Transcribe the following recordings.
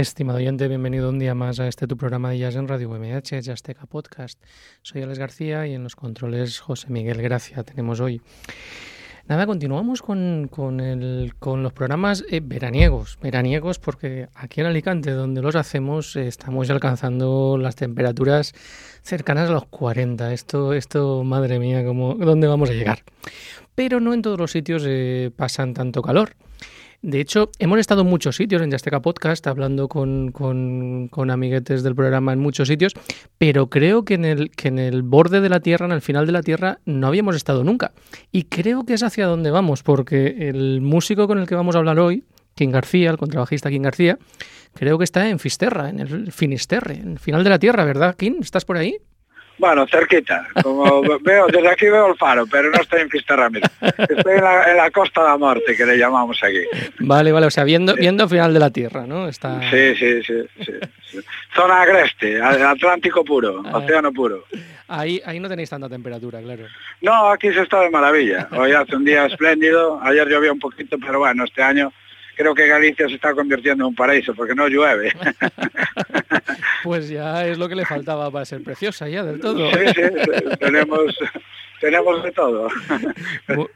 Estimado oyente, bienvenido un día más a este tu programa de jazz en Radio UMH, Jazzteca Podcast. Soy Alex García y en los controles José Miguel Gracia tenemos hoy. Nada, continuamos con, con los programas eh, veraniegos. Veraniegos porque aquí en Alicante, donde los hacemos, eh, estamos alcanzando las temperaturas cercanas a los 40. Esto, esto madre mía, ¿cómo, ¿dónde vamos a llegar? Pero no en todos los sitios eh, pasan tanto calor. De hecho, hemos estado en muchos sitios en Yasteca Podcast, hablando con, con, amiguetes del programa en muchos sitios, pero creo que en, el, que en el borde de la Tierra, en el final de la Tierra, no habíamos estado nunca. Y creo que es hacia donde vamos, porque el músico con el que vamos a hablar hoy, King García, el contrabajista King García, creo que está en Fisterra, en el Finisterre, en el final de la Tierra, ¿verdad, King? ¿Estás por ahí? Bueno, cerquita. Como veo, desde aquí veo el faro, pero no estoy en Fisterra mismo. Estoy en la, en la, Costa de la Muerte, que le llamamos aquí. Vale, vale, o sea, viendo, viendo final de la Tierra, ¿no? Está... Sí, sí, sí, sí, Zona agreste, Atlántico puro, ah. océano puro. Ahí, ahí no tenéis tanta temperatura, claro. No, aquí se está de maravilla. Hoy hace un día espléndido, ayer llovió un poquito, pero bueno, este año creo que Galicia se está convirtiendo en un paraíso porque no llueve. pues ya es lo que le faltaba para ser preciosa ya del todo. Sí, sí, tenemos, tenemos de todo.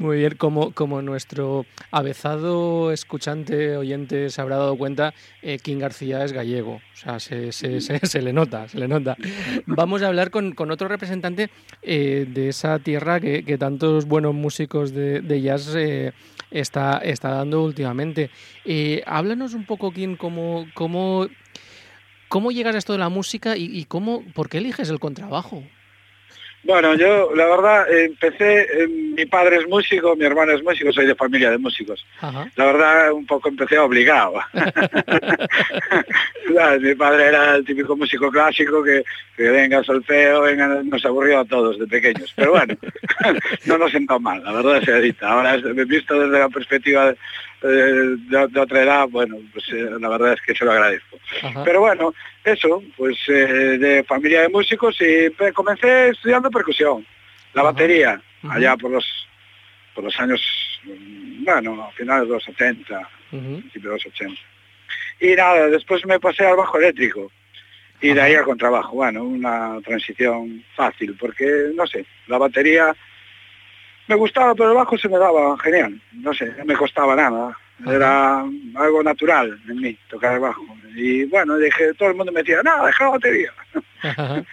Muy bien, como, como nuestro avezado escuchante, oyente se habrá dado cuenta, eh, King García es gallego, o sea, se, se, se, le nota, se le nota. Vamos a hablar con, con otro representante eh, de esa tierra que, que, tantos buenos músicos de, de jazz eh, está, está dando últimamente. Eh, háblanos un poco, Kim, cómo, cómo, cómo llegas a esto de la música y, y cómo, por qué eliges el contrabajo. Bueno, yo la verdad empecé, eh, mi padre es músico, mi hermano es músico, soy de familia de músicos. La verdad un poco empecé obligado. mi padre era el típico músico clásico que, que venga solfeo, venga, nos aburrió a todos de pequeños. Pero bueno, no nos sentó mal, la verdad se edita. Ahora me he visto desde la perspectiva de, de, otra edad, bueno, pues eh, la verdad es que se lo agradezco. Pero bueno, eso, pues eh, de familia de músicos y comencé estudiando percusión, la batería, allá por los por los años, bueno, a finales de los 70, principios de los 80. Y nada, después me pasé al bajo eléctrico y de ahí al contrabajo. Bueno, una transición fácil, porque, no sé, la batería me gustaba, pero el bajo se me daba genial. No sé, no me costaba nada. Era algo natural en mí, tocar el bajo. Y bueno, dije, todo el mundo me decía, no, deja la batería.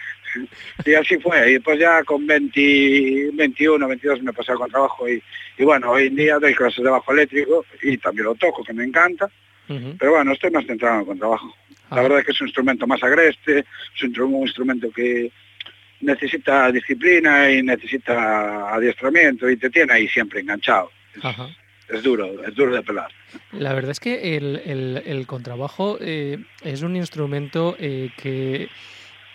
y así fue. Y después ya con 20, 21, 22 me pasé con trabajo y, y bueno, hoy en día doy clases de bajo eléctrico y también lo toco, que me encanta. Pero bueno, estoy más centrado con trabajo. La verdad es que es un instrumento más agreste, es un instrumento que necesita disciplina y necesita adiestramiento y te tiene ahí siempre enganchado. Es, duro, es duro de pelar. La verdad es que el, contrabajo eh, es un instrumento eh, que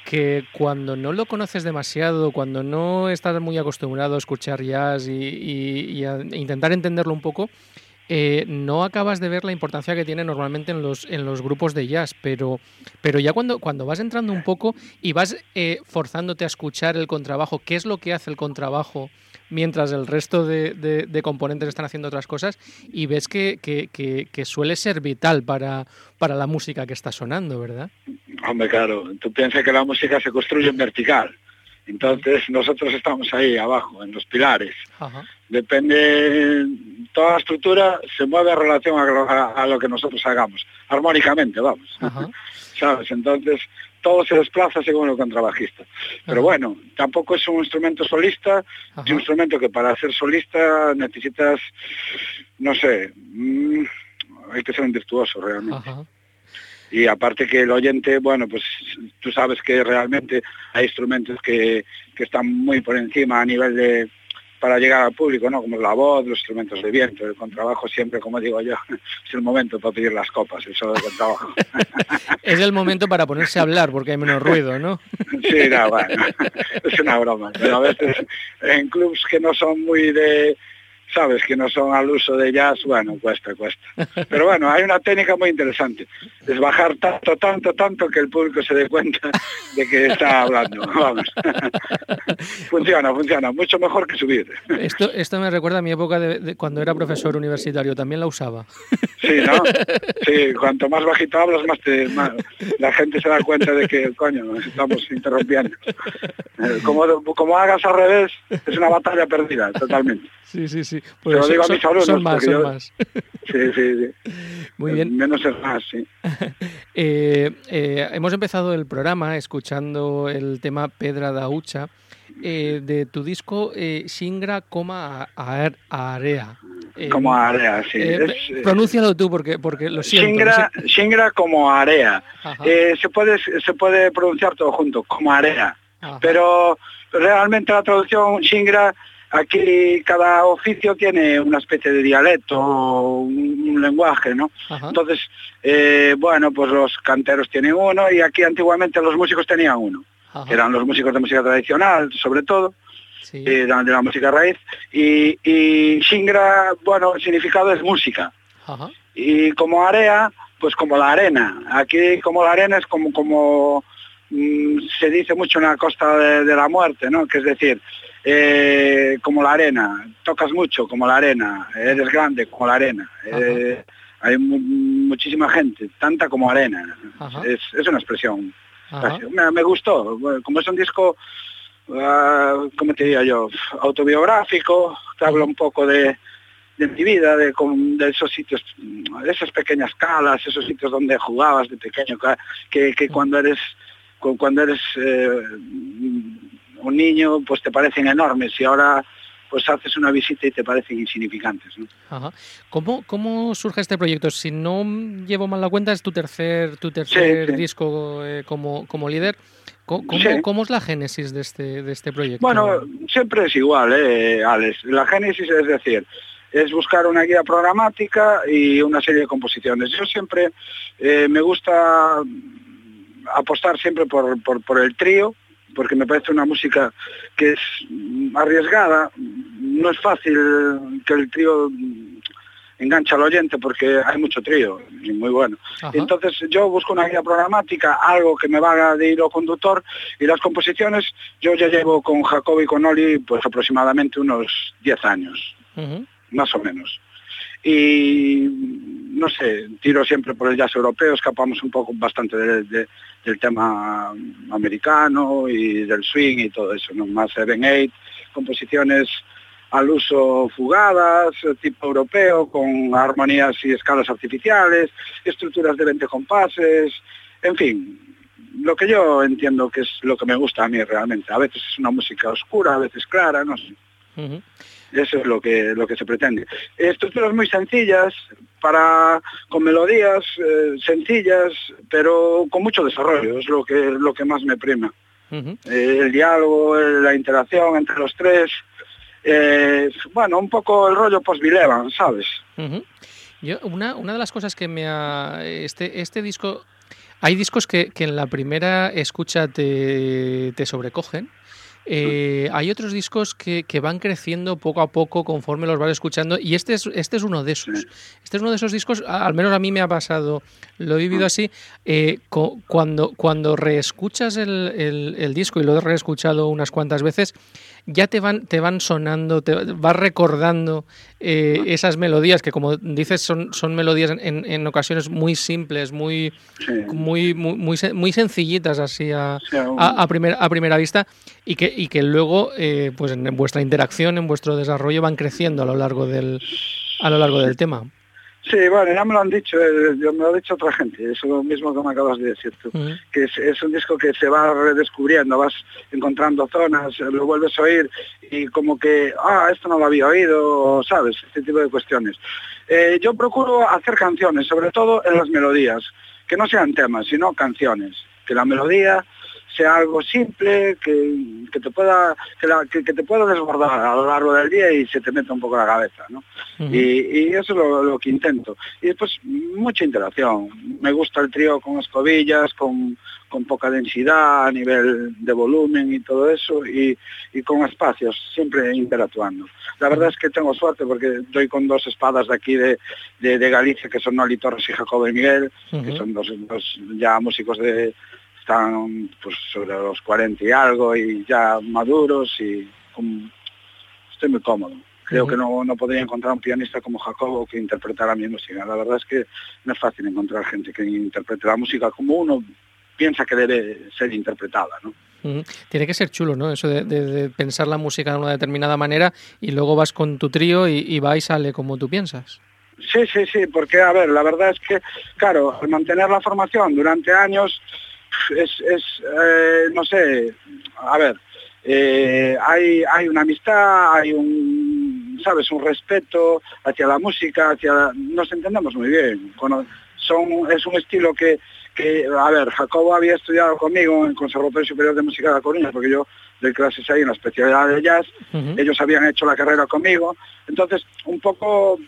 que cuando no lo conoces demasiado, cuando no estás muy acostumbrado a escuchar jazz y, a intentar entenderlo un poco, eh, no acabas de ver la importancia que tiene normalmente en los, en los grupos de jazz, pero, pero ya cuando, cuando vas entrando un poco y vas eh, forzándote a escuchar el contrabajo, qué es lo que hace el contrabajo mientras el resto de, componentes están haciendo otras cosas y ves que, que, suele ser vital para, para la música que está sonando, ¿verdad? Hombre, claro, tú piensas que la música se construye en vertical. Entonces nosotros estamos ahí abajo, en los pilares. Depende, toda la estructura se mueve en relación a, lo que nosotros hagamos, armónicamente, vamos. ¿Sabes? Entonces todo se desplaza según el contrabajista. Pero bueno, tampoco es un instrumento solista, es un instrumento que para ser solista necesitas, no sé, mm, hay que ser un virtuoso realmente y aparte que el oyente, bueno, pues tú sabes que realmente hay instrumentos que, que están muy por encima a nivel de para llegar al público, ¿no? Como la voz, los instrumentos de viento, el contrabajo siempre, como digo yo, es el momento para pedir las copas, el solo de contrabajo. es el momento para ponerse a hablar porque hay menos ruido, ¿no? sí, no, bueno, es una broma, pero a veces en clubs que no son muy de sabes, que no son al uso de jazz, bueno, cuesta, cuesta. Pero bueno, hay una técnica muy interesante, es bajar tanto, tanto, tanto que el público se dé cuenta de que está hablando, vamos. funciona, funciona, mucho mejor que subir. Esto, esto me recuerda a mi época de, cuando era profesor universitario, también la usaba. Sí, ¿no? Sí, cuanto más bajito hablas, más, te, la gente se da cuenta de que, coño, nos estamos interrumpiendo. Eh, como, como hagas al revés, es una batalla perdida, totalmente. Sí, sí, sí. Pues lo digo a mis alumnos. Son más, son más. Sí, sí, sí. Muy bien. Menos es más, sí. eh, eh, hemos empezado el programa escuchando el tema Pedra da Ucha eh, de tu disco eh, Shingra, coma Area. Eh, como Area, sí. Es, pronúncialo tú porque, porque lo siento. Shingra, no sé. Shingra como Area. se, puede, se puede pronunciar todo junto, como Area. Ajá. Pero realmente la traducción Shingra aquí cada oficio tiene una especie de dialecto, un, un lenguaje, ¿no? Ajá. Entonces, eh, bueno, pues los canteros tienen uno y aquí antiguamente los músicos tenían uno, Ajá. eran los músicos de música tradicional, sobre todo, sí. eh, de la música raíz, y, y Shingra, bueno, el significado es música. Ajá. Y como area, pues como la arena. Aquí como la arena es como, como mmm, se dice mucho en la costa de, de la muerte, ¿no? Que es decir, eh, como la arena, tocas mucho como la arena, eres grande como la arena. Eh, hay mu muchísima gente, tanta como arena. Es, es, una expresión. Me, me, gustó, como es un disco, uh, ¿cómo te diría yo? Autobiográfico, te habla un poco de, de mi vida, de, de, esos sitios, de esas pequeñas calas, esos sitios donde jugabas de pequeño, que, que cuando eres cuando eres eh, un niño pues te parecen enormes y ahora pues haces una visita y te parecen insignificantes. ¿no? Ajá. ¿Cómo, ¿Cómo surge este proyecto? Si no llevo mal la cuenta, es tu tercer, tu tercer sí, sí. disco eh, como, como líder. ¿Cómo, sí. ¿Cómo, es la génesis de este, de este proyecto? Bueno, siempre es igual, eh, Alex. La génesis es decir, es buscar una guía programática y una serie de composiciones. Yo siempre eh, me gusta apostar siempre por, por, por el trío, porque me parece una música que es arriesgada, no es fácil que el trío engancha al oyente porque hay mucho trío y muy bueno. Ajá. Entonces yo busco una guía programática, algo que me haga de hilo conductor y las composiciones yo ya llevo con Jacob y con Oli pues aproximadamente unos 10 años, uh -huh. más o menos y no sé, tiro siempre por el jazz europeo, escapamos un poco bastante de, de, del tema americano y del swing y todo eso, ¿no? más Seven Eight, composiciones al uso fugadas, tipo europeo, con armonías y escalas artificiales, estructuras de 20 compases, en fin, lo que yo entiendo que es lo que me gusta a mí realmente. A veces es una música oscura, a veces clara, no sé. Eso es lo que, lo que se pretende. Estructuras muy sencillas, para con melodías eh, sencillas, pero con mucho desarrollo, es lo que, lo que más me prima. Uh -huh. eh, el diálogo, la interacción entre los tres, eh, bueno, un poco el rollo post-Bilevan, ¿sabes? Uh -huh. Yo, una, una de las cosas que me ha... Este, este disco... Hay discos que, que en la primera escucha te, te sobrecogen, eh, hay otros discos que, que, van creciendo poco a poco conforme los vas escuchando y este es, este es uno de esos. Este es uno de esos discos, al menos a mí me ha pasado, lo he vivido así, eh, cuando, cuando reescuchas el, el, el, disco y lo he reescuchado unas cuantas veces, ya te van, te van sonando, te vas recordando eh, esas melodías que como dices son, son melodías en, en ocasiones muy simples, muy, sí. muy, muy, muy, muy, sencillitas así a, sí, a, a, primer, a primera vista y que, y que luego eh, pues en vuestra interacción, en vuestro desarrollo van creciendo a lo largo del, a lo largo del tema. Sí, bueno, ya me lo han dicho, eh, me lo ha dicho otra gente, eso es lo mismo que me acabas de decir tú, uh -huh. que es, es, un disco que se va redescubriendo, vas encontrando zonas, lo vuelves a oír y como que, ah, esto no lo había oído, ¿sabes? Este tipo de cuestiones. Eh, yo procuro hacer canciones, sobre todo en las melodías, que no sean temas, sino canciones, que la melodía sea algo simple, que, que te pueda que, la, que, que, te pueda desbordar a lo largo del día y se te meta un poco la cabeza, ¿no? Uh -huh. y, y, eso es lo, lo, que intento. Y después mucha interacción. Me gusta el trío con escobillas, con, con poca densidad a nivel de volumen y todo eso, y, y con espacios, siempre interactuando. La verdad es que tengo suerte porque doy con dos espadas de aquí de, de, de Galicia, que son Noli Torres y Jacobo y Miguel, uh -huh. que son dos, dos ya músicos de están pues sobre los 40 y algo y ya maduros y con, estoy muy cómodo. Creo uh -huh. que no, no podría encontrar un pianista como Jacobo que interpretara mi música. La verdad es que no es fácil encontrar gente que interprete la música como uno piensa que debe ser interpretada, ¿no? Uh -huh. Tiene que ser chulo, ¿no? Eso de, de, de, pensar la música de una determinada manera y luego vas con tu trío y, y va y sale como tú piensas. Sí, sí, sí, porque, a ver, la verdad es que, claro, al mantener la formación durante años, es, es eh, no sé, a ver, eh, hay, hay una amistad, hay un, sabes, un respeto hacia la música, hacia, nos entendemos muy bien, son, es un estilo que, que, a ver, Jacobo había estudiado conmigo en el Conservatorio Superior de Música de La Coruña, porque yo doy clases ahí en la especialidad de jazz, uh -huh. ellos habían hecho la carrera conmigo, entonces un poco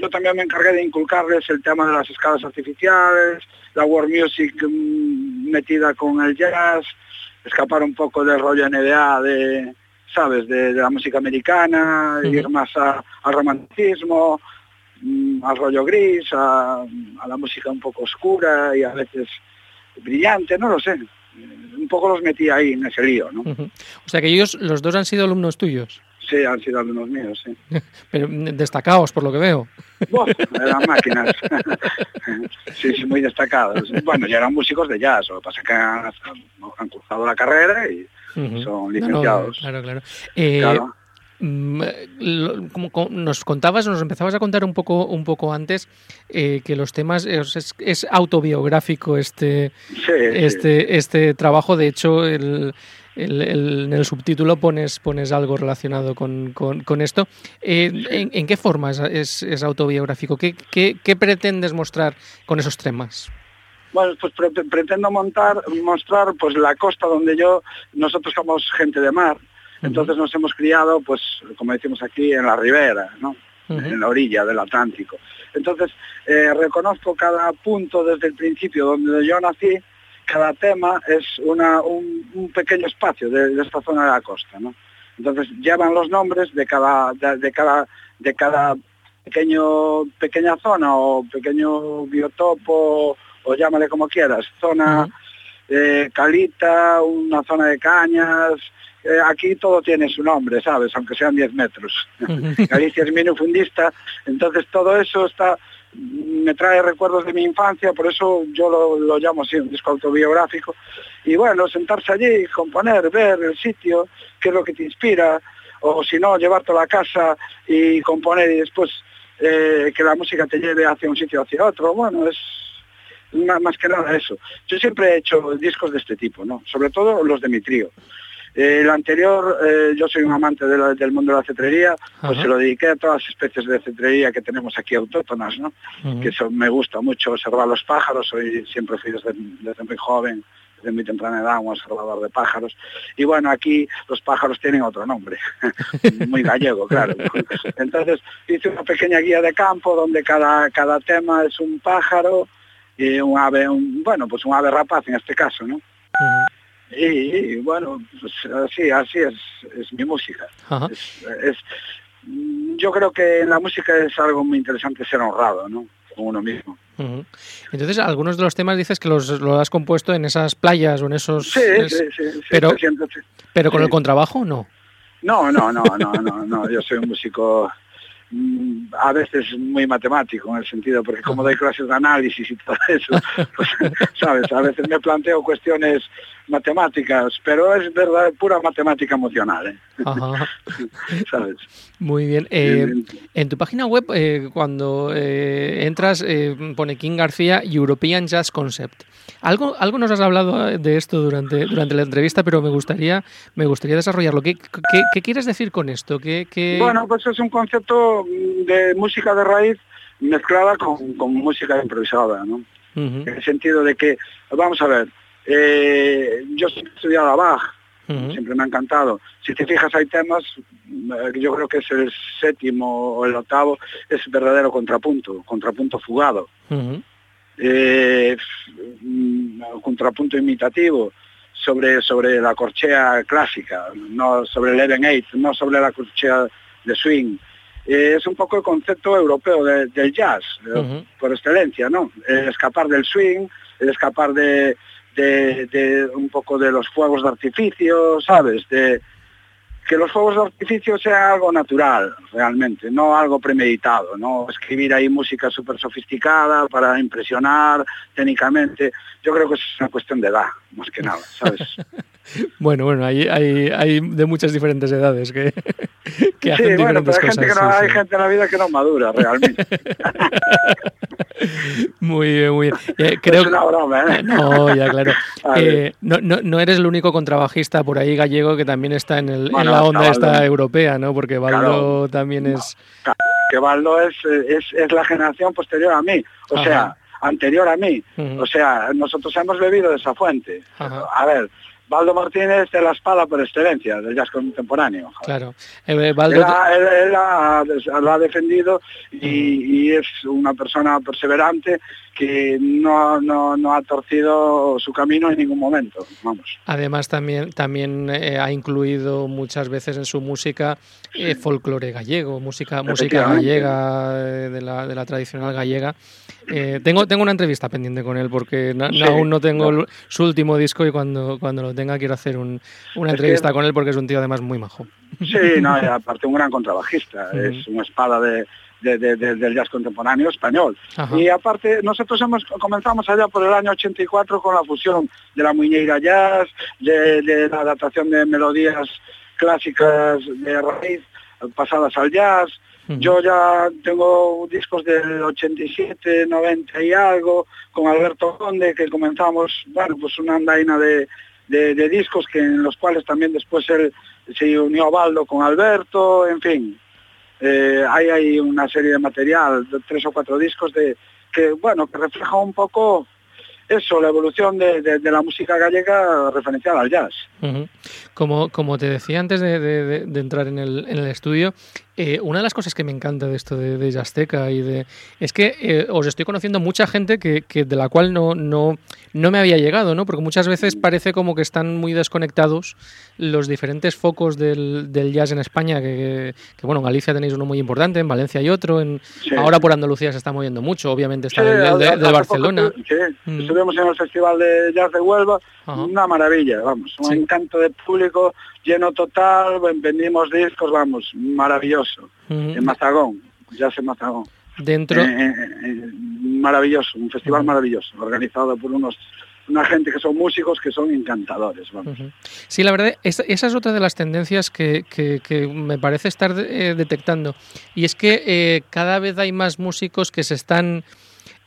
yo también me encargué de inculcarles el tema de las escalas artificiales, la world music mmm, metida con el jazz, escapar un poco del rollo NBA de, sabes, de, de la música americana, ir más a, al romanticismo, mmm, al rollo gris, a, a, la música un poco oscura y a veces brillante, no lo sé. Un poco los metí ahí en ese lío, ¿no? Uh -huh. O sea que ellos, los dos han sido alumnos tuyos. Sí, han sido alumnos míos, sí. Pero destacados, por lo que veo. Bueno, eran máquinas. sí, sí, muy destacados. Bueno, ya eran músicos de jazz, lo que pasa es que han, han cursado la carrera y uh -huh. son licenciados. No, no, claro, claro. Eh, claro. Como nos contabas, nos empezabas a contar un poco, un poco antes eh, que los temas es, es autobiográfico este, sí, este, sí. este trabajo. De hecho, el, el, el, en el subtítulo pones, pones algo relacionado con, con, con esto. Eh. ¿en, ¿en, qué forma es, es, es autobiográfico? ¿Qué, ¿Qué, ¿Qué, pretendes mostrar con esos temas? Bueno, pues pre pretendo montar, mostrar pues la costa donde yo, nosotros somos gente de mar, entonces nos hemos criado, pues, como decimos aquí, en la ribera, ¿no? Uh -huh. En la orilla del Atlántico. Entonces, eh, reconozco cada punto desde el principio donde yo nací, cada tema es una, un, un pequeño espacio de, de, esta zona de la costa, ¿no? Entonces llevan los nombres de cada, de, de cada, de cada pequeño, pequeña zona o pequeño biotopo o llámale como quieras, zona uh -huh. eh, calita, una zona de cañas, eh, aquí todo tiene su nombre, ¿sabes? Aunque sean 10 metros. Galicia es minifundista, entonces todo eso está me trae recuerdos de mi infancia, por eso yo lo, lo llamo así, un disco autobiográfico. Y bueno, sentarse allí, componer, ver el sitio, qué es lo que te inspira, o si no, llevarte a la casa y componer y después eh, que la música te lleve hacia un sitio o hacia otro. Bueno, es más que nada eso. Yo siempre he hecho discos de este tipo, ¿no? Sobre todo los de mi trío. Eh, el anterior, eh, yo soy un amante de la, del mundo de la cetrería, pues Ajá. se lo dediqué a todas las especies de cetrería que tenemos aquí autóctonas, ¿no? Que eso, me gusta mucho observar los pájaros, soy, siempre fui desde, desde muy joven, desde muy temprana edad, un observador de pájaros. Y bueno, aquí los pájaros tienen otro nombre, muy gallego, claro. Entonces hice una pequeña guía de campo donde cada, cada tema es un pájaro y un ave, un, bueno, pues un ave rapaz en este caso, ¿no? Uh -huh. Y, y, bueno, pues así, así es, es mi música. Es, es, yo creo que en la música es algo muy interesante ser honrado, ¿no? Con uno mismo. Uh -huh. Entonces, algunos de los temas dices que los, los has compuesto en esas playas o en esos... Sí, es... sí, sí, sí, Pero, siento, sí. pero con el contrabajo, ¿no? No, no, no, no, no, no. Yo soy un músico a veces muy matemático en el sentido, porque como doy clases de análisis y todo eso, pues, sabes, a veces me planteo cuestiones matemáticas, pero es verdad, pura matemática emocional. ¿eh? Ajá. ¿Sabes? Muy bien. Eh, en tu página web, eh, cuando eh, entras, eh, pone King García European Jazz Concept. Algo, algo nos has hablado de esto durante, durante la entrevista, pero me gustaría, me gustaría desarrollarlo. ¿Qué, qué, qué quieres decir con esto? ¿Qué, qué... Bueno, pues es un concepto de música de raíz mezclada con, con música improvisada, ¿no? Uh -huh. En el sentido de que, vamos a ver, Eh, yo he estudiado a Bach, siempre me ha encantado. Si te fijas hay temas, eh, yo creo que es el séptimo o el octavo, es verdadero contrapunto, contrapunto fugado. Eh, mm, contrapunto imitativo sobre, sobre la corchea clásica, no sobre el Even Eight, no sobre la corchea de swing. Eh, es un poco el concepto europeo del jazz, por excelencia, ¿no? El escapar del swing, el escapar de, de, un poco de los fuegos de artificio, ¿sabes? De, que los fuegos de artificio sean algo natural, realmente, no algo premeditado, no escribir ahí música súper sofisticada para impresionar técnicamente. Yo creo que es una cuestión de edad, más que nada, ¿sabes? bueno, bueno, hay, hay, hay de muchas diferentes edades que, que hacen sí, bueno, pero hay Gente que no, hay gente en la vida que no madura, realmente. muy bien, muy bien. Eh, creo... Es una broma, ¿eh? No, ya, claro. Eh, no, no, no, eres el único contrabajista por ahí gallego que también está en, el, en la onda esta europea, ¿no? Porque Baldo también es... que Baldo es, es, es, la generación posterior a mí. O sea, anterior a mí. O sea, nosotros hemos bebido de esa fuente. A ver, Baldo Martínez de la espalda por excelencia del jazz contemporáneo. Claro. Eh, él, él, lo ha defendido y, es una persona perseverante que no, no, ha torcido su camino en ningún momento. Vamos. Además también, también eh, ha incluido muchas veces en su música eh, folclore gallego, música, música gallega de la, de la tradicional gallega. tengo, tengo una entrevista pendiente con él porque aún no tengo su último disco y cuando, cuando lo tenga quiero hacer una entrevista con él porque es un tío además muy majo. Sí, no, aparte un gran contrabajista, es una espada de, del jazz contemporáneo español. Y aparte, nosotros hemos comenzamos allá por el año 84 con la fusión de la muñeira jazz, de, la adaptación de melodías clásicas de raíz pasadas al jazz. Yo ya tengo discos del 87, 90 y algo, con Alberto Conde, que comenzamos, bueno, pues una andaina de, de, discos que en los cuales también después él se unió a Baldo con Alberto, en fin. Eh, hay ahí una serie de material, de tres o cuatro discos de que bueno, que refleja un poco eso, la evolución de, la música gallega referenciada al jazz. como, como te decía antes de, entrar en el, en el estudio, eh, una de las cosas que me encanta de esto de, de Yazteca y de es que eh, os estoy conociendo mucha gente que, de la cual no, no, no me había llegado, ¿no? Porque muchas veces parece como que están muy desconectados los diferentes focos del, jazz en España, que, bueno, en Galicia tenéis uno muy importante, en Valencia hay otro, en, ahora por Andalucía se está moviendo mucho, obviamente está el de, Barcelona. Mm. Estuvimos en el Festival de Jazz de Huelva, una maravilla, vamos, un encanto de público lleno total, vendimos discos, vamos, maravilloso. En Mazagón, ya en Mazagón. Dentro. Eh, eh, eh, maravilloso, un festival maravilloso, organizado por unos una gente que son músicos que son encantadores. Vamos. Sí, la verdad, esa, es otra de las tendencias que, que, me parece estar detectando. Y es que cada vez hay más músicos que se están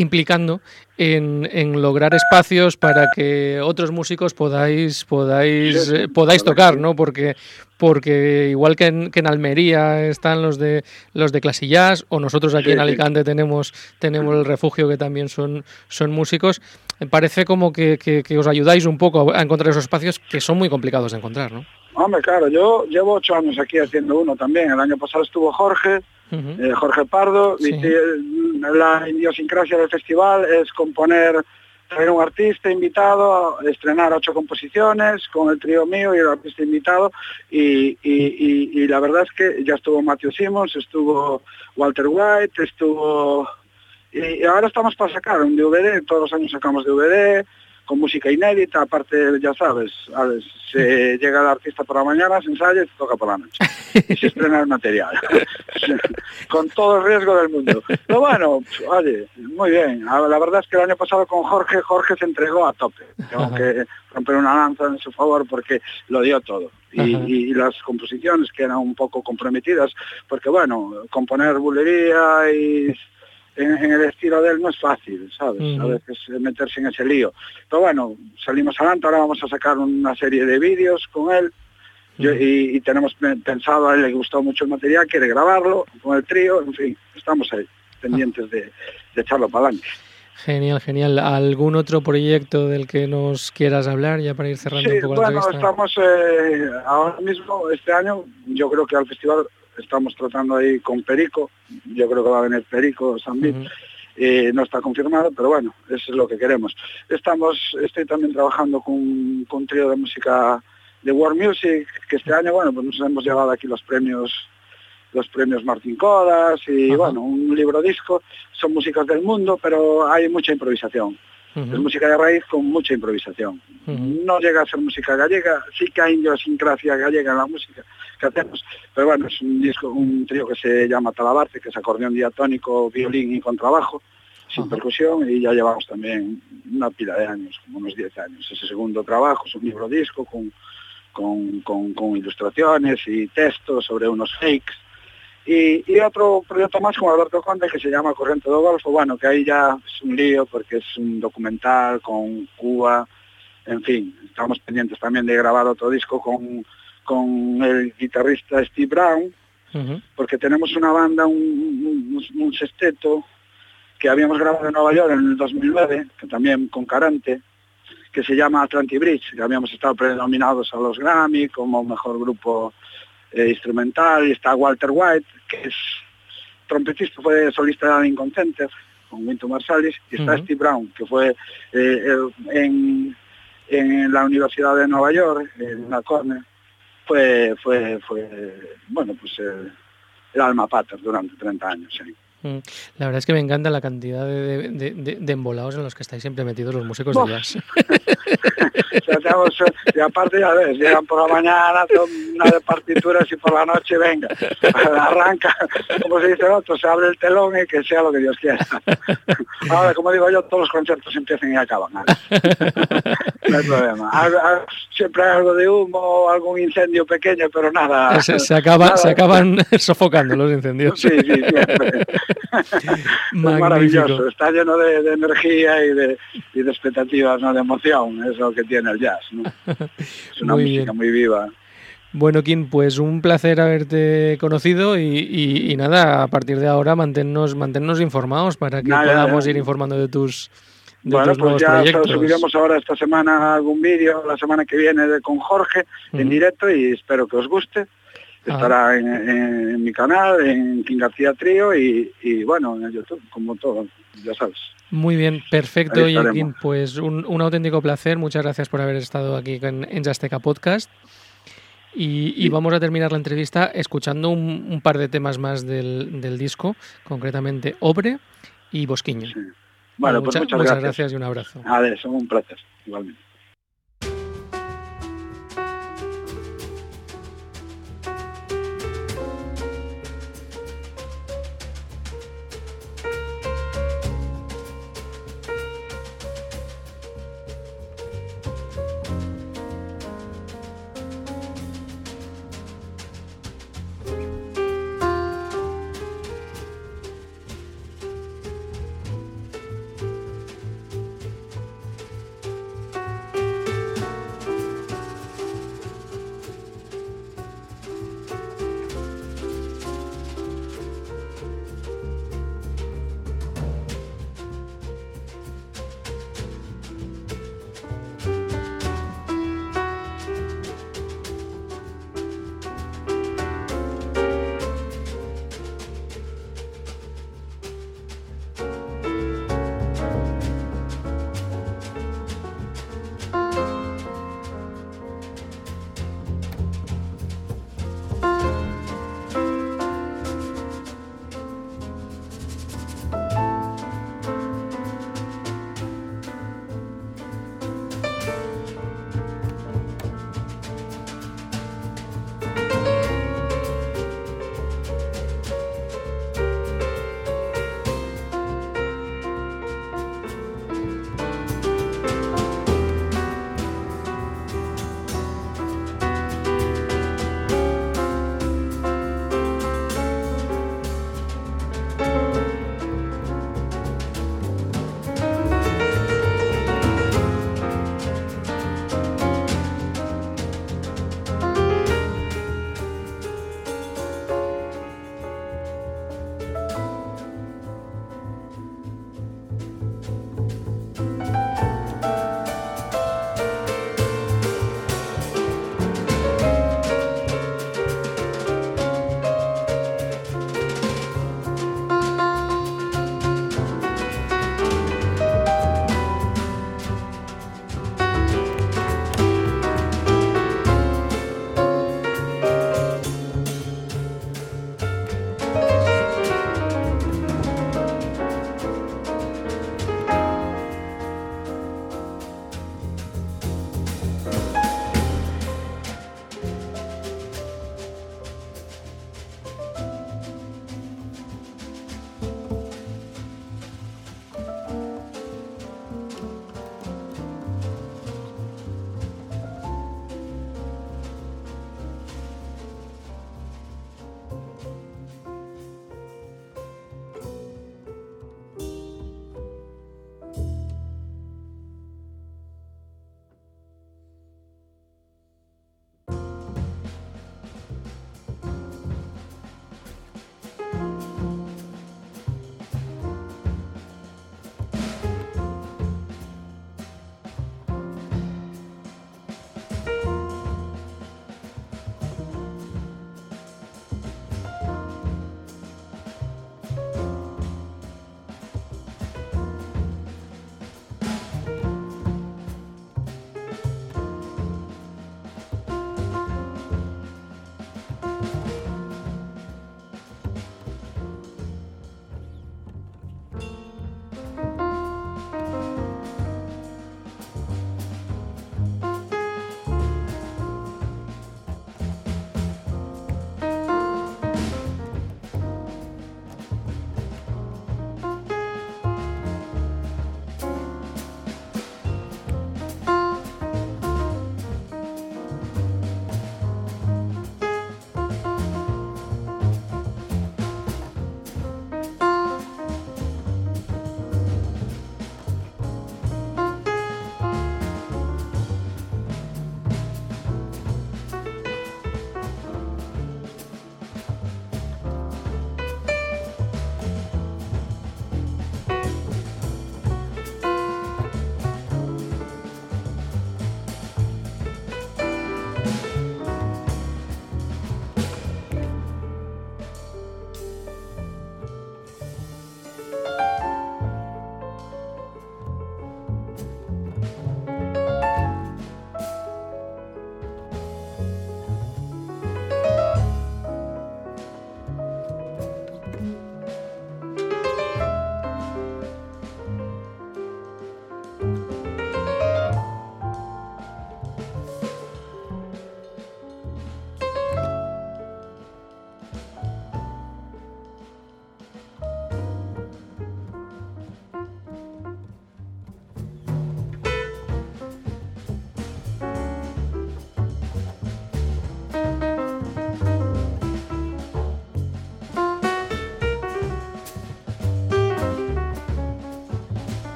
implicando en, lograr espacios para que otros músicos podáis podáis eh, podáis tocar, ¿no? Porque porque igual que en, que en, Almería están los de los de Clasillas o nosotros aquí en Alicante tenemos tenemos el refugio que también son son músicos, me parece como que, que, os ayudáis un poco a encontrar esos espacios que son muy complicados de encontrar, ¿no? Hombre, claro, yo llevo ocho años aquí haciendo uno también. El año pasado estuvo Jorge, eh, Jorge Pardo. la idiosincrasia del festival es componer, traer un artista invitado, estrenar ocho composiciones con el trío mío y el artista invitado. Y, y, la verdad es que ya estuvo Matthew Simmons, estuvo Walter White, estuvo... Y ahora estamos para sacar un DVD, todos los años sacamos DVD, con música inédita, aparte, ya sabes, se llega el artista por la mañana, se ensaya y se toca por la noche. Y se estrena el material. con todo el riesgo del mundo. Pero bueno, oye, muy bien. La verdad es que el año pasado con Jorge, Jorge se entregó a tope. Tengo que romper una lanza en su favor porque lo dio todo. Y, las composiciones que eran un poco comprometidas, porque bueno, componer bulería y en, el estilo de él no es fácil, ¿sabes? A veces meterse en ese lío. Pero bueno, salimos adelante, ahora vamos a sacar una serie de vídeos con él. y, tenemos pensado, a él le gustó mucho el material, quiere grabarlo con el trío, en fin, estamos ahí, pendientes de, echarlo para adelante. Genial, genial. ¿Algún otro proyecto del que nos quieras hablar ya para ir cerrando sí, un poco bueno, la entrevista? estamos eh, ahora mismo, este año, yo creo que al festival estamos tratando ahí con Perico, yo creo que va a venir Perico, San uh no está confirmado, pero bueno, eso es lo que queremos. Estamos, estoy también trabajando con, con un trío de música de World Music, que este año, bueno, pues nos hemos llevado aquí los premios los premios Martín Codas y bueno, un libro disco, son músicas del mundo, pero hay mucha improvisación. Uh -huh. Es música de raíz con mucha improvisación. Uh -huh. No llega a ser música gallega, sí que hay idiosincrasia gallega en la música que hacemos, pero bueno, es un disco, un trío que se llama Talabarte, que es acordeón diatónico, violín y contrabajo, sin uh -huh. percusión, y ya llevamos también una pila de años, como unos 10 años. Ese segundo trabajo es un libro disco con, con, con, con ilustraciones y textos sobre unos fakes, y, y, otro proyecto más con Alberto Conde que se llama Corriente do Golfo, bueno, que ahí ya es un lío porque es un documental con Cuba, en fin, estamos pendientes también de grabar otro disco con, con el guitarrista Steve Brown, uh -huh. porque tenemos una banda, un, un, un, sexteto que habíamos grabado en Nueva York en el 2009, que también con Carante, que se llama Atlantic Bridge, que habíamos estado predominados a los Grammy como mejor grupo eh, instrumental, y está Walter White, que es trompetista, fue solista de Inconcenter, con Winton Marsalis, y está uh -huh. Steve Brown, que fue eh, en, en, la Universidad de Nueva York, en la Cornell, fue, fue, fue, bueno, pues eh, el alma pater durante 30 años. ¿sí? La verdad es que me encanta la cantidad de, de, de, de embolados en los que estáis siempre metidos los músicos de jazz. Y aparte ya ves, llegan por la mañana, una de partituras y por la noche venga, arranca, como se dice el otro, se abre el telón y que sea lo que Dios quiera. Ahora, como digo yo, todos los conciertos empiezan y acaban. No hay problema. Siempre hay algo de humo, algún incendio pequeño, pero nada. Se, se, acaba, nada. se acaban sofocando los incendios. Sí, sí, siempre. maravilloso, está lleno de, de energía y de, y de, expectativas, ¿no? de emoción, es lo que tiene el jazz. ¿no? Es una muy música bien. muy viva. Bueno, Kim, pues un placer haberte conocido y, y, y, nada, a partir de ahora manténnos, manténnos informados para que nada, podamos ir informando de tus, bueno, pues ya subiremos ahora esta semana algún vídeo, la semana que viene de, con Jorge uh -huh. en directo y espero que os guste. Estará ah. en, en, en, mi canal, en King García Trío y, y, bueno, en YouTube, como todo, ya sabes. Muy bien, perfecto, Kim. Pues un, un, auténtico placer. Muchas gracias por haber estado aquí en, en Jasteca Podcast. Y, y, vamos a terminar la entrevista escuchando un, un par de temas más del, del, disco, concretamente Obre y Bosquiño. Sí. Bueno, pues muchas, gracias. gracias y un abrazo. Adiós, un placer, igualmente.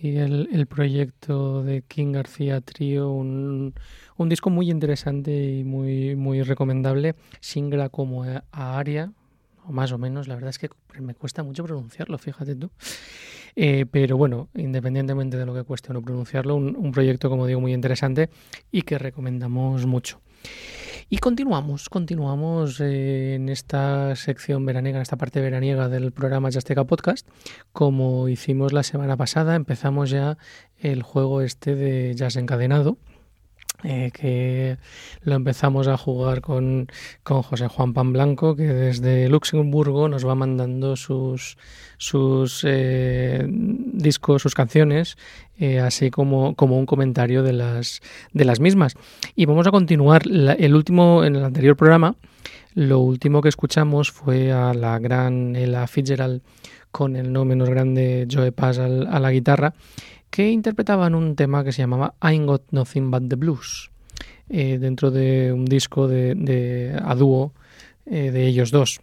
Hasta aquí el, proyecto de King García Trío, un, disco muy interesante y muy, muy recomendable. Singra como a, Aria, o más o menos, la verdad es que me cuesta mucho pronunciarlo, fíjate tú. Eh, pero bueno, independientemente de lo que cueste o pronunciarlo, un proyecto, como digo, muy interesante y que recomendamos mucho. Y continuamos, continuamos eh, en esta sección veraniega, en esta parte veraniega del programa Jazzteca Podcast. Como hicimos la semana pasada, empezamos ya el juego este de jazz encadenado eh, que lo empezamos a jugar con, con, José Juan Pan Blanco, que desde Luxemburgo nos va mandando sus, sus eh, discos, sus canciones, eh, así como, como un comentario de las, de las mismas. Y vamos a continuar. el último, en el anterior programa, lo último que escuchamos fue a la gran Ella Fitzgerald con el no menos grande Joe Paz a la guitarra que interpretaban un tema que se llamaba I Got Nothing But the Blues, eh, dentro de un disco de, a dúo eh, de ellos dos.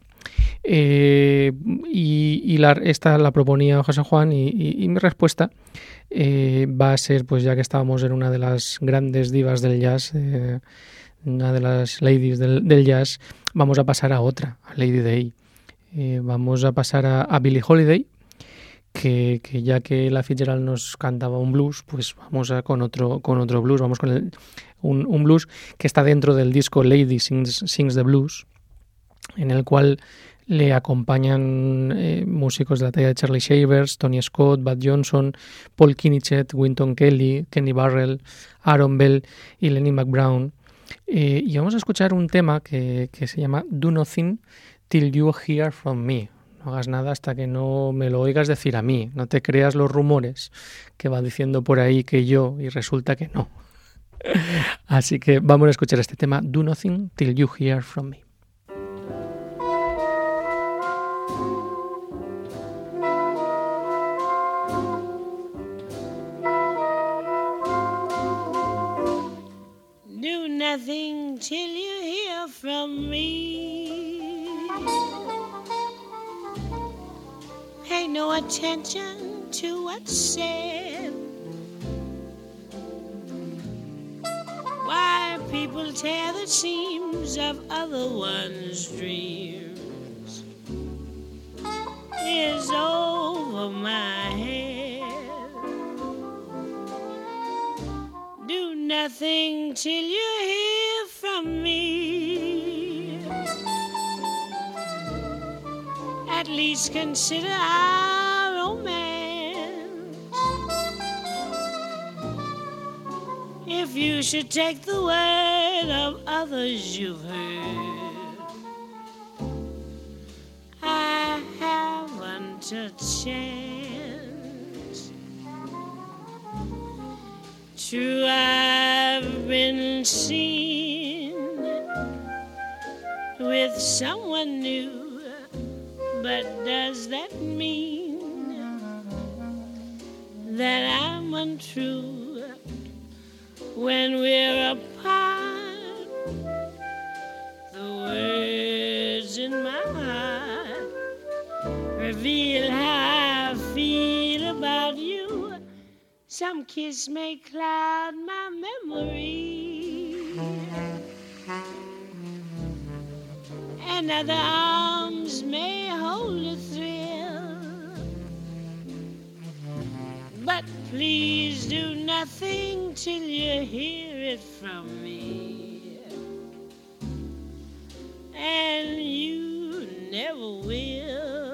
Eh, y, la, esta la proponía José Juan y, mi respuesta va a ser, pues ya que estábamos en una de las grandes divas del jazz, una de las ladies del, jazz, vamos a pasar a otra, a Lady Day. vamos a pasar a Billie Holiday, que, ya que la Fitzgerald nos cantaba un blues, pues vamos a, con otro con otro blues, vamos con el, un, blues que está dentro del disco Lady Sings, Sings the Blues, en el cual le acompañan eh, músicos de la talla de Charlie Shavers, Tony Scott, Bud Johnson, Paul Kinichet, Winton Kelly, Kenny Barrell, Aaron Bell y Lenny McBrown. Eh, y vamos a escuchar un tema que, que se llama Do Nothing Till You Hear From Me, hagas nada hasta que no me lo oigas decir a mí. No te creas los rumores que va diciendo por ahí que yo y resulta que no. Así que vamos a escuchar este tema, Do Nothing Till You Hear From Me. Do nothing till you hear from me. Pay no attention to what's said. Why people tear the seams of other one's dreams is over my head. Do nothing till you hear from me. At least consider our romance. If you should take the word of others you've heard, I haven't a chance. True, I've been seen with someone new, but does that mean that I'm untrue when we're apart? The words in my heart reveal how I feel about you. Some kiss may cloud my memory, and other may hold a thrill. But please do nothing till you hear it from me, and you never will.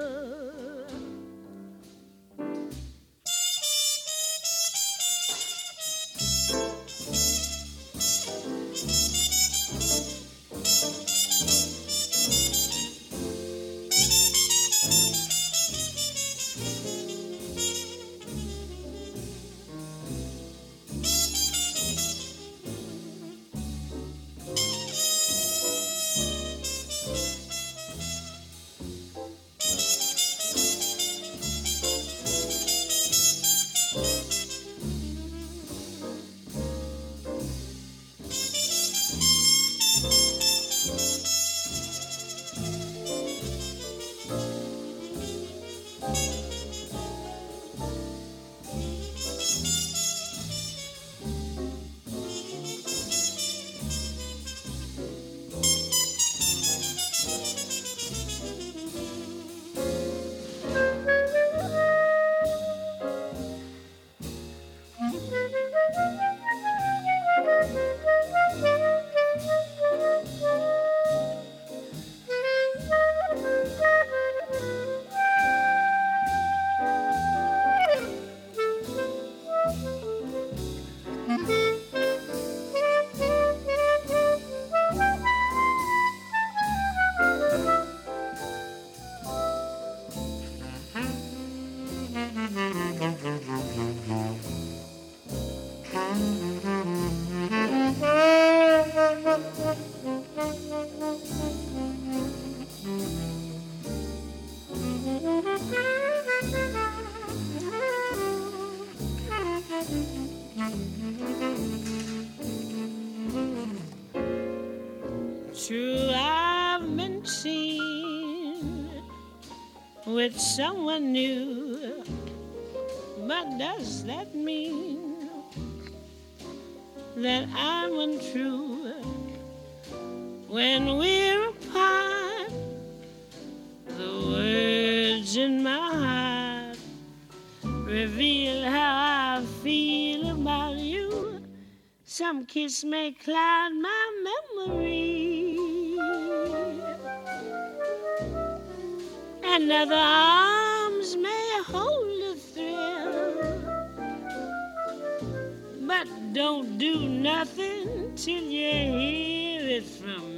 Kiss may cloud my memory, Another arms may hold a thrill. But don't do nothing till you hear it from me,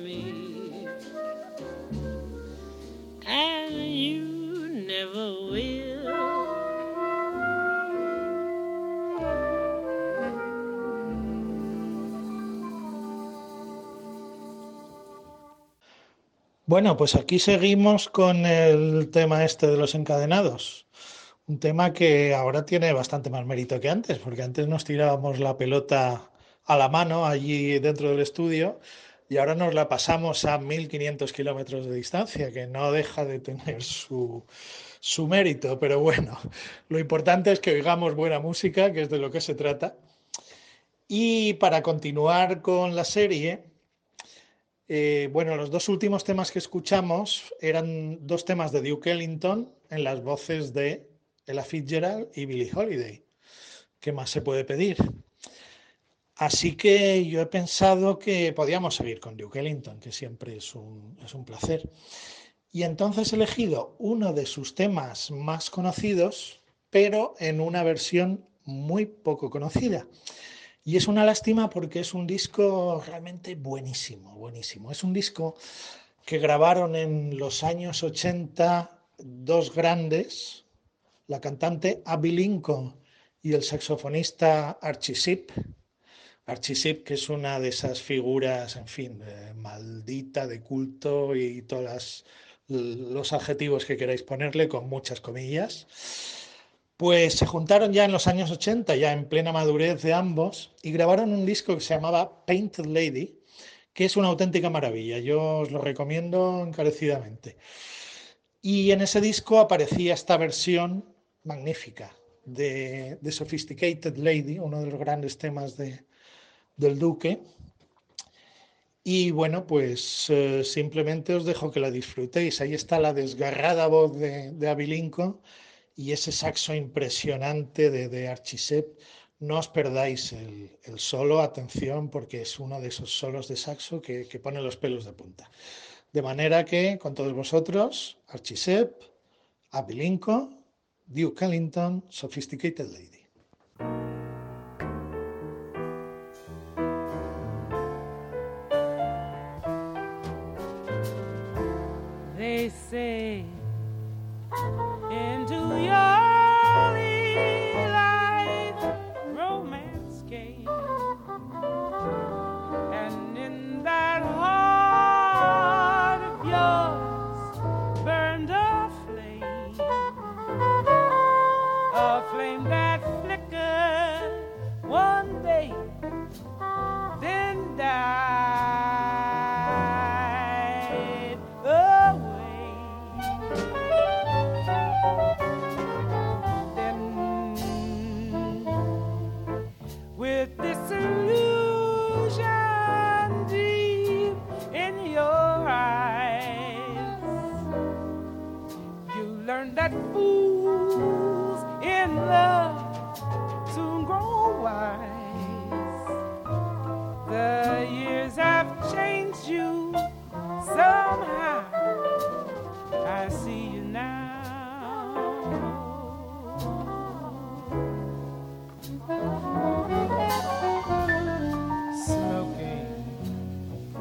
Bueno, pues aquí seguimos con el tema este de los encadenados. Un tema que ahora tiene bastante más mérito que antes, porque antes nos tirábamos la pelota a la mano allí dentro del estudio y ahora nos la pasamos a 1500 kilómetros de distancia, que no deja de tener su, su mérito. Pero bueno, lo importante es que oigamos buena música, que es de lo que se trata. Y para continuar con la serie, eh, bueno, los dos últimos temas que escuchamos eran dos temas de Duke Ellington en las voces de Ella Fitzgerald y Billie Holiday. ¿Qué más se puede pedir? Así que yo he pensado que podíamos seguir con Duke Ellington, que siempre es un, es un placer. Y entonces he elegido uno de sus temas más conocidos, pero en una versión muy poco conocida. Y es una lástima porque es un disco realmente buenísimo, buenísimo. Es un disco que grabaron en los años 80 dos grandes, la cantante Abby Lincoln y el saxofonista Archie Shepp. Archie Shepp, que es una de esas figuras, en fin, maldita, de culto y todos los adjetivos que queráis ponerle con muchas comillas. Pues se juntaron ya en los años 80, ya en plena madurez de ambos, y grabaron un disco que se llamaba Painted Lady, que es una auténtica maravilla. Yo os lo recomiendo encarecidamente. Y en ese disco aparecía esta versión magnífica de, Sophisticated Lady, uno de los grandes temas de, del Duque. Y bueno, pues eh, simplemente os dejo que la disfrutéis. Ahí está la desgarrada voz de, de y ese saxo impresionante de, de Archisep. No os perdáis el, solo, atención, porque es uno de esos solos de saxo que, que pone los pelos de punta. De manera que, con todos vosotros, Archisep, Abilinco, Duke Ellington, Sophisticated Lady. Say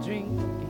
drink.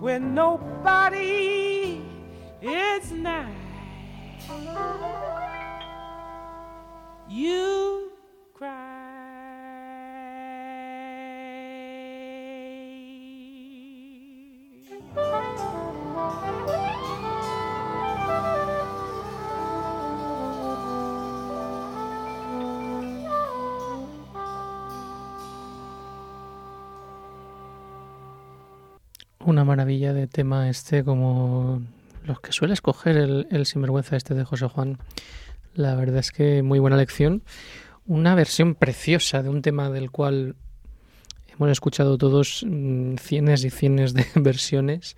When nobody is nigh, you de tema este, como los que suele escoger el, sinvergüenza este de José Juan. La verdad es que muy buena lección. Una versión preciosa de un tema del cual hemos escuchado todos mm, cienes y cienes de versiones.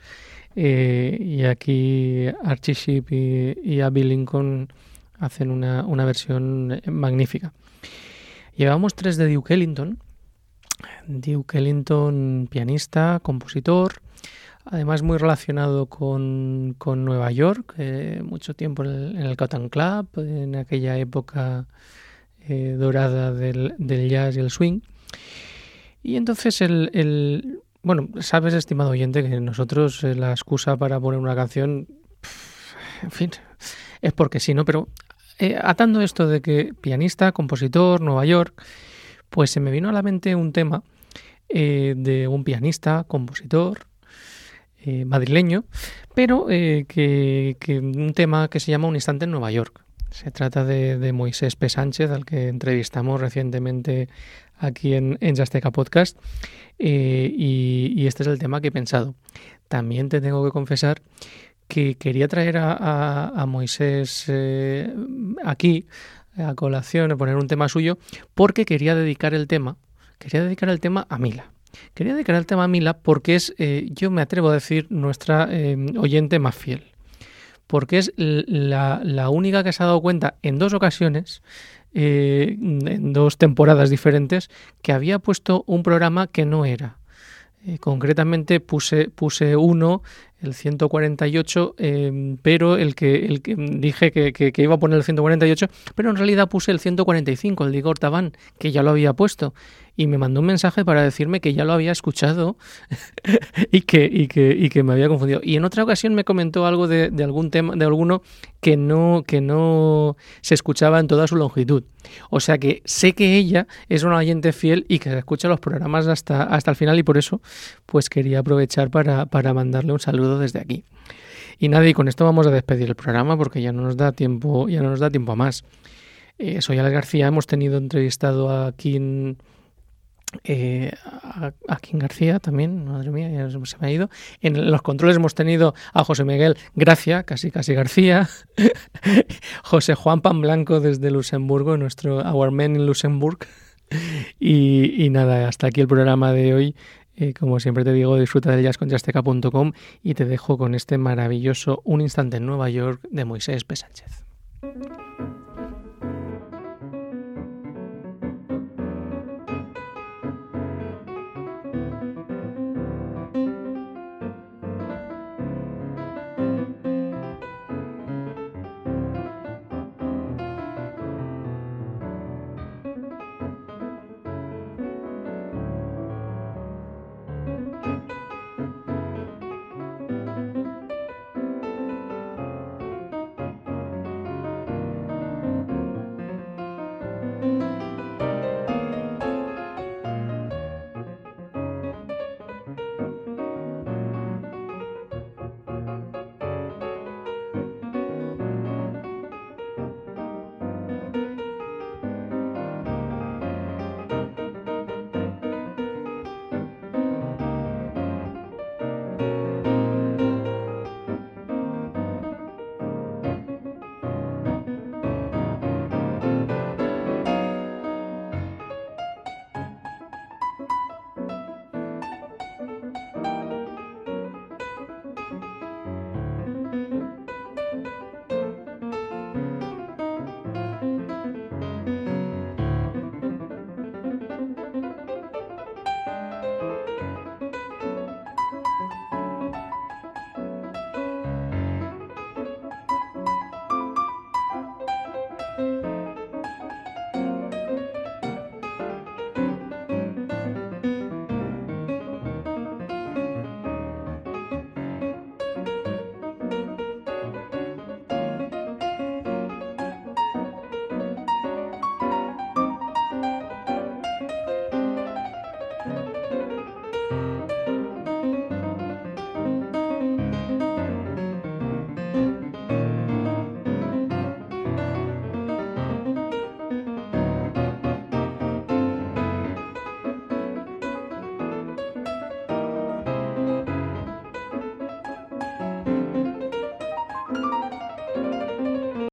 Eh, y aquí Archie y, y Abby Lincoln hacen una, una versión magnífica. Llevamos tres de Duke Ellington. Duke Ellington, pianista, compositor, además muy relacionado con, con Nueva York, eh, mucho tiempo en el, en el, Cotton Club, en aquella época eh, dorada del, del, jazz y el swing. Y entonces el, el, bueno, sabes, estimado oyente, que nosotros eh, la excusa para poner una canción, en fin, es porque sí, ¿no? Pero atando esto de que pianista, compositor, Nueva York, pues se me vino a la mente un tema de un pianista, compositor, eh, madrileño, pero eh, que, un tema que se llama Un instante en Nueva York. Se trata de, Moisés P. Sánchez, al que entrevistamos recientemente aquí en, en Jasteca Podcast, eh, y, este es el tema que he pensado. También te tengo que confesar que quería traer a, a, Moisés aquí a colación, a poner un tema suyo, porque quería dedicar el tema, quería dedicar el tema a Mila. Quería dedicar el tema a Mila porque es, eh, yo me atrevo a decir, nuestra eh, oyente más fiel. Porque es la, la, única que se ha dado cuenta en dos ocasiones, eh, en dos temporadas diferentes, que había puesto un programa que no era. Eh, concretamente puse, puse uno, el 148, eh, pero el que, el que dije que, que, que, iba a poner el 148, pero en realidad puse el 145, el de Igor Tabán, que ya lo había puesto y me mandó un mensaje para decirme que ya lo había escuchado y, que, y, que, y que me había confundido. Y en otra ocasión me comentó algo de, de, algún tema, de alguno que no, que no se escuchaba en toda su longitud. O sea que sé que ella es una oyente fiel y que escucha los programas hasta, hasta el final y por eso pues quería aprovechar para, para mandarle un saludo desde aquí. Y nada, y con esto vamos a despedir el programa porque ya no nos da tiempo, ya no nos da tiempo a más. Eh, soy Alex García, hemos tenido entrevistado aquí en eh, a, a Kim García también, madre mía, ya se me ha ido. En los controles hemos tenido a José Miguel Gracia, casi casi García, José Juan Pan Blanco desde Luxemburgo, nuestro Our Man in Luxemburg. Y, y, nada, hasta aquí el programa de hoy. Eh, como siempre te digo, disfruta del jazz con jazzteca.com y te dejo con este maravilloso Un instante en Nueva York de Moisés P. Sánchez.